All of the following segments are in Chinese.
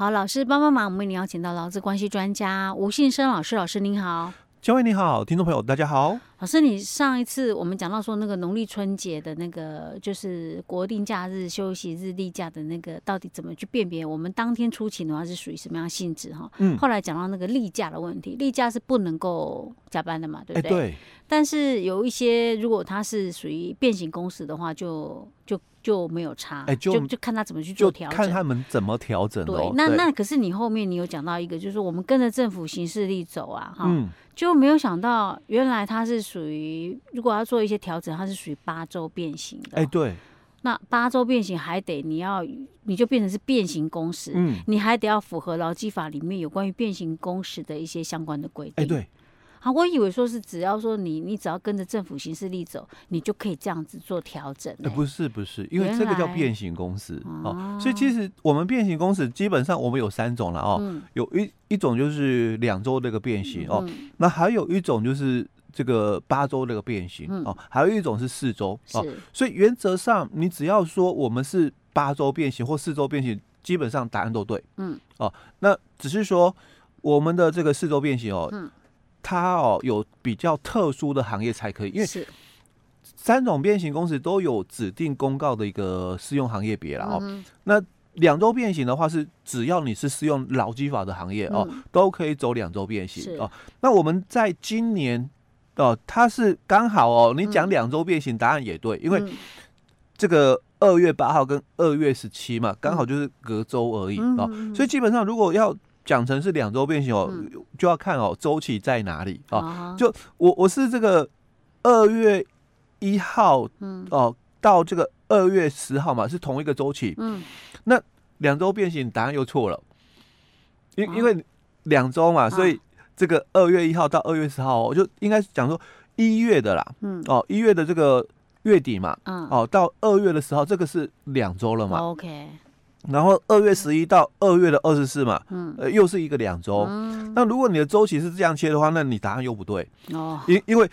好，老师帮帮忙，我们为您邀请到劳资关系专家吴信生老师，老师您好。嘉惠你好，听众朋友大家好。老师，你上一次我们讲到说那个农历春节的那个就是国定假日、休息日、例假的那个，到底怎么去辨别？我们当天出勤的话是属于什么样性质？哈，嗯。后来讲到那个例假的问题，例假是不能够加班的嘛，对不对？欸、对。但是有一些如果它是属于变形工时的话，就就。就没有差，就就看他怎么去做调整，看他们怎么调整。对，那那可是你后面你有讲到一个，就是我们跟着政府行事力走啊，哈、嗯，就没有想到原来它是属于如果要做一些调整，它是属于八周变形的。哎、欸，对，那八周变形还得你要你就变成是变形工时，嗯，你还得要符合劳基法里面有关于变形工时的一些相关的规定。对。好，我以为说是只要说你，你只要跟着政府行事力走，你就可以这样子做调整。呃，不是不是，因为这个叫变形公司哦，所以其实我们变形公司基本上我们有三种了哦，嗯、有一一种就是两周这个变形哦，嗯、那还有一种就是这个八周这个变形哦，嗯、还有一种是四周哦，所以原则上你只要说我们是八周变形或四周变形，基本上答案都对。嗯，哦，那只是说我们的这个四周变形哦。嗯它哦有比较特殊的行业才可以，因为三种变形公司都有指定公告的一个适用行业别了哦。嗯、那两周变形的话是只要你是适用劳基法的行业哦，嗯、都可以走两周变形哦。那我们在今年哦，它是刚好哦，你讲两周变形答案也对，因为这个二月八号跟二月十七嘛，刚好就是隔周而已哦，所以基本上如果要。讲成是两周变形哦，嗯、就要看哦周期在哪里哦。啊、就我我是这个二月一号哦、嗯呃、到这个二月十号嘛，是同一个周期。嗯，那两周变形答案又错了，因、为两周嘛，所以这个二月一号到二月十号，我就应该讲说一月的啦。嗯，哦一月的这个月底嘛，嗯，哦到二月的时候，这个是两周了嘛。OK。然后二月十一到二月的二十四嘛，嗯，呃，又是一个两周。嗯、那如果你的周期是这样切的话，那你答案又不对。哦。因因为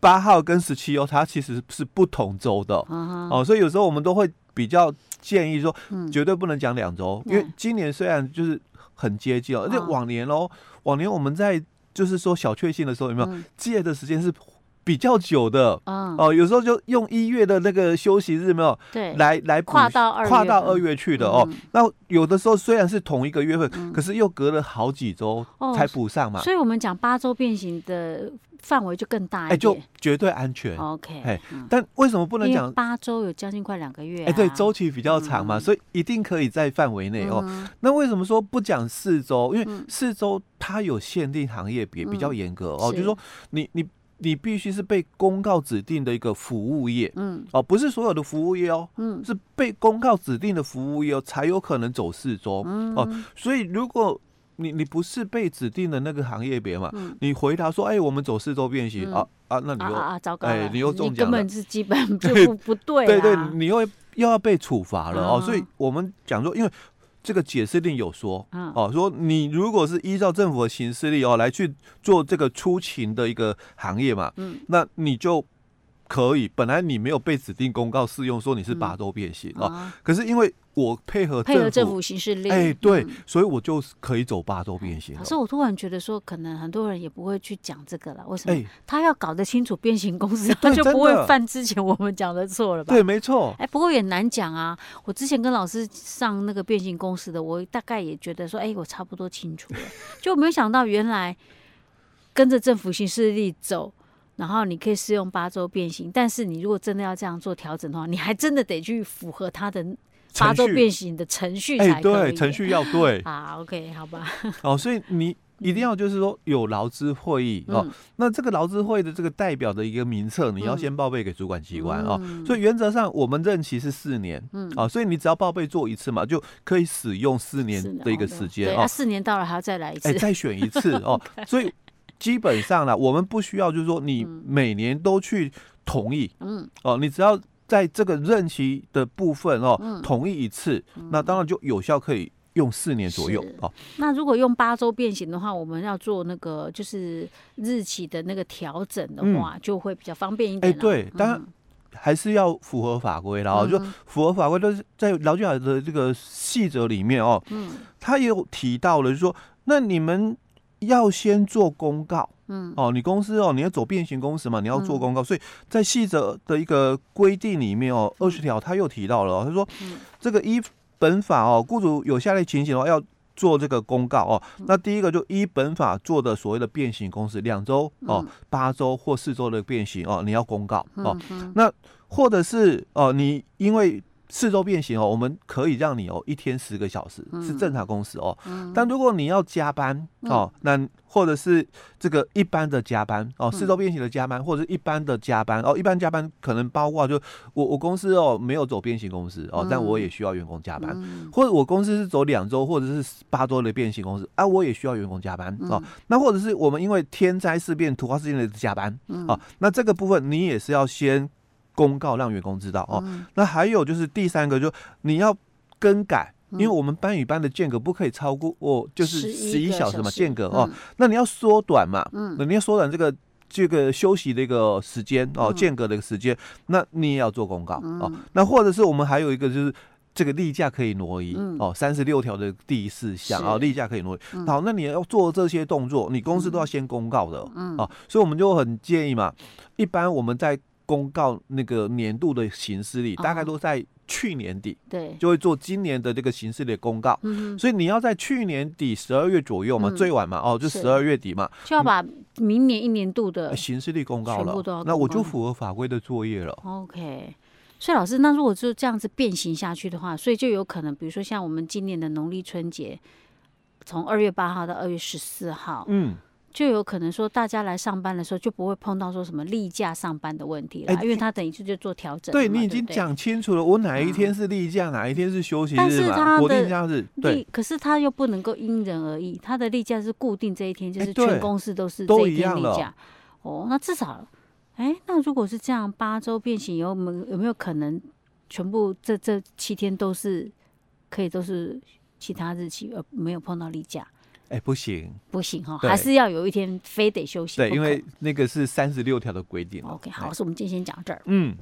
八号跟十七哦，它其实是不同周的、嗯、哦，所以有时候我们都会比较建议说，绝对不能讲两周，嗯、因为今年虽然就是很接近哦，而且往年哦，往年我们在就是说小确幸的时候有没有借的时间是。比较久的，嗯、哦，有时候就用一月的那个休息日没有，对，来来跨到二跨到二月去的哦。嗯、那有的时候虽然是同一个月份，嗯、可是又隔了好几周才补上嘛、哦。所以我们讲八周变形的范围就更大一点，哎，就绝对安全。OK，哎，但为什么不能讲八周有将近快两个月、啊？哎，对，周期比较长嘛，嗯、所以一定可以在范围内哦。嗯、那为什么说不讲四周？因为四周它有限定行业比，比较严格、嗯、哦，就是说你你。你必须是被公告指定的一个服务业，嗯，哦，不是所有的服务业哦，嗯，是被公告指定的服务业哦，才有可能走四周，嗯，哦，所以如果你你不是被指定的那个行业别嘛，嗯，你回答说，哎，我们走四周变形，啊啊，那你又啊糟糕，哎，你又中奖了，根本是基本就不 不对，对对，你又又要被处罚了哦，所以我们讲说，因为。这个解释令有说，哦，说你如果是依照政府的行事历哦来去做这个出勤的一个行业嘛，嗯，那你就。可以，本来你没有被指定公告适用，说你是八周变形啊，可是因为我配合配合政府行事历，哎，对，嗯、所以我就可以走八周变形。可是我突然觉得说，可能很多人也不会去讲这个了，为什么？哎、他要搞得清楚变形公司，他就不会犯之前我们讲的错了吧？对，没错。哎，不过也难讲啊。我之前跟老师上那个变形公司的，我大概也觉得说，哎，我差不多清楚了，就没有想到原来跟着政府行事历走。然后你可以适用八周变形，但是你如果真的要这样做调整的话，你还真的得去符合它的八周变形的程序才可以。对，程序要对 啊。OK，好吧。哦，所以你一定要就是说有劳资会议、嗯、哦。那这个劳资会的这个代表的一个名册，你要先报备给主管机关哦。所以原则上我们任期是四年，嗯啊、哦，所以你只要报备做一次嘛，就可以使用四年的一个时间啊。四年到了还要再来一次，哎，再选一次哦。所以。基本上呢，我们不需要，就是说你每年都去同意，嗯，哦，你只要在这个任期的部分哦，嗯、同意一次，嗯、那当然就有效，可以用四年左右哦。那如果用八周变形的话，我们要做那个就是日期的那个调整的话，嗯、就会比较方便一点。哎，对，当然还是要符合法规，然后就符合法规，都是在劳基法的这个细则里面哦，嗯，他也有提到了，就是说，那你们要先做公告，嗯，哦，你公司哦，你要走变形公司嘛，你要做公告，所以在细则的一个规定里面哦，二十条他又提到了，他说，这个依本法哦，雇主有下列情形的话要。做这个公告哦，那第一个就依本法做的所谓的变形公司，两周哦、八周或四周的变形哦，你要公告哦。那或者是哦，你因为。四周变形哦，我们可以让你哦一天十个小时是正常工时哦。但如果你要加班哦，那或者是这个一般的加班哦，四周变形的加班或者是一般的加班哦，一般加班可能包括就我我公司哦没有走变形公司哦，但我也需要员工加班，或者我公司是走两周或者是八周的变形公司啊，我也需要员工加班哦。那或者是我们因为天灾事变突发事件的加班哦，那这个部分你也是要先。公告让员工知道哦，那还有就是第三个，就你要更改，因为我们班与班的间隔不可以超过哦，就是十一小时嘛，间隔哦，那你要缩短嘛，嗯，你要缩短这个这个休息的一个时间哦，间隔的一个时间，那你也要做公告哦，那或者是我们还有一个就是这个例假可以挪移哦，三十六条的第四项啊，例假可以挪移，好，那你要做这些动作，你公司都要先公告的，嗯，哦，所以我们就很建议嘛，一般我们在。公告那个年度的行事历，大概都在去年底，对，就会做今年的这个行事历公告。嗯，所以你要在去年底十二月左右嘛，最晚嘛，哦，就十二月底嘛，就要把明年一年度的行事历公告了。那我就符合法规的作业了。OK，所以老师，那如果就这样子变形下去的话，所以就有可能，比如说像我们今年的农历春节，从二月八号到二月十四号，嗯。就有可能说，大家来上班的时候就不会碰到说什么例假上班的问题了，因为他等于就就做调整。对，你已经讲清楚了，我哪一天是例假，哪一天是休息日嘛？国定假日。对，可是他又不能够因人而异，他的例假是固定这一天，就是全公司都是这一天例假。哦，那至少，哎，那如果是这样，八周变形有没有没有可能全部这这七天都是可以都是其他日期，而没有碰到例假？哎、欸，不行，不行哈，还是要有一天非得休息。对，因为那个是三十六条的规定。OK，好，所以我们今天先讲这儿。嗯。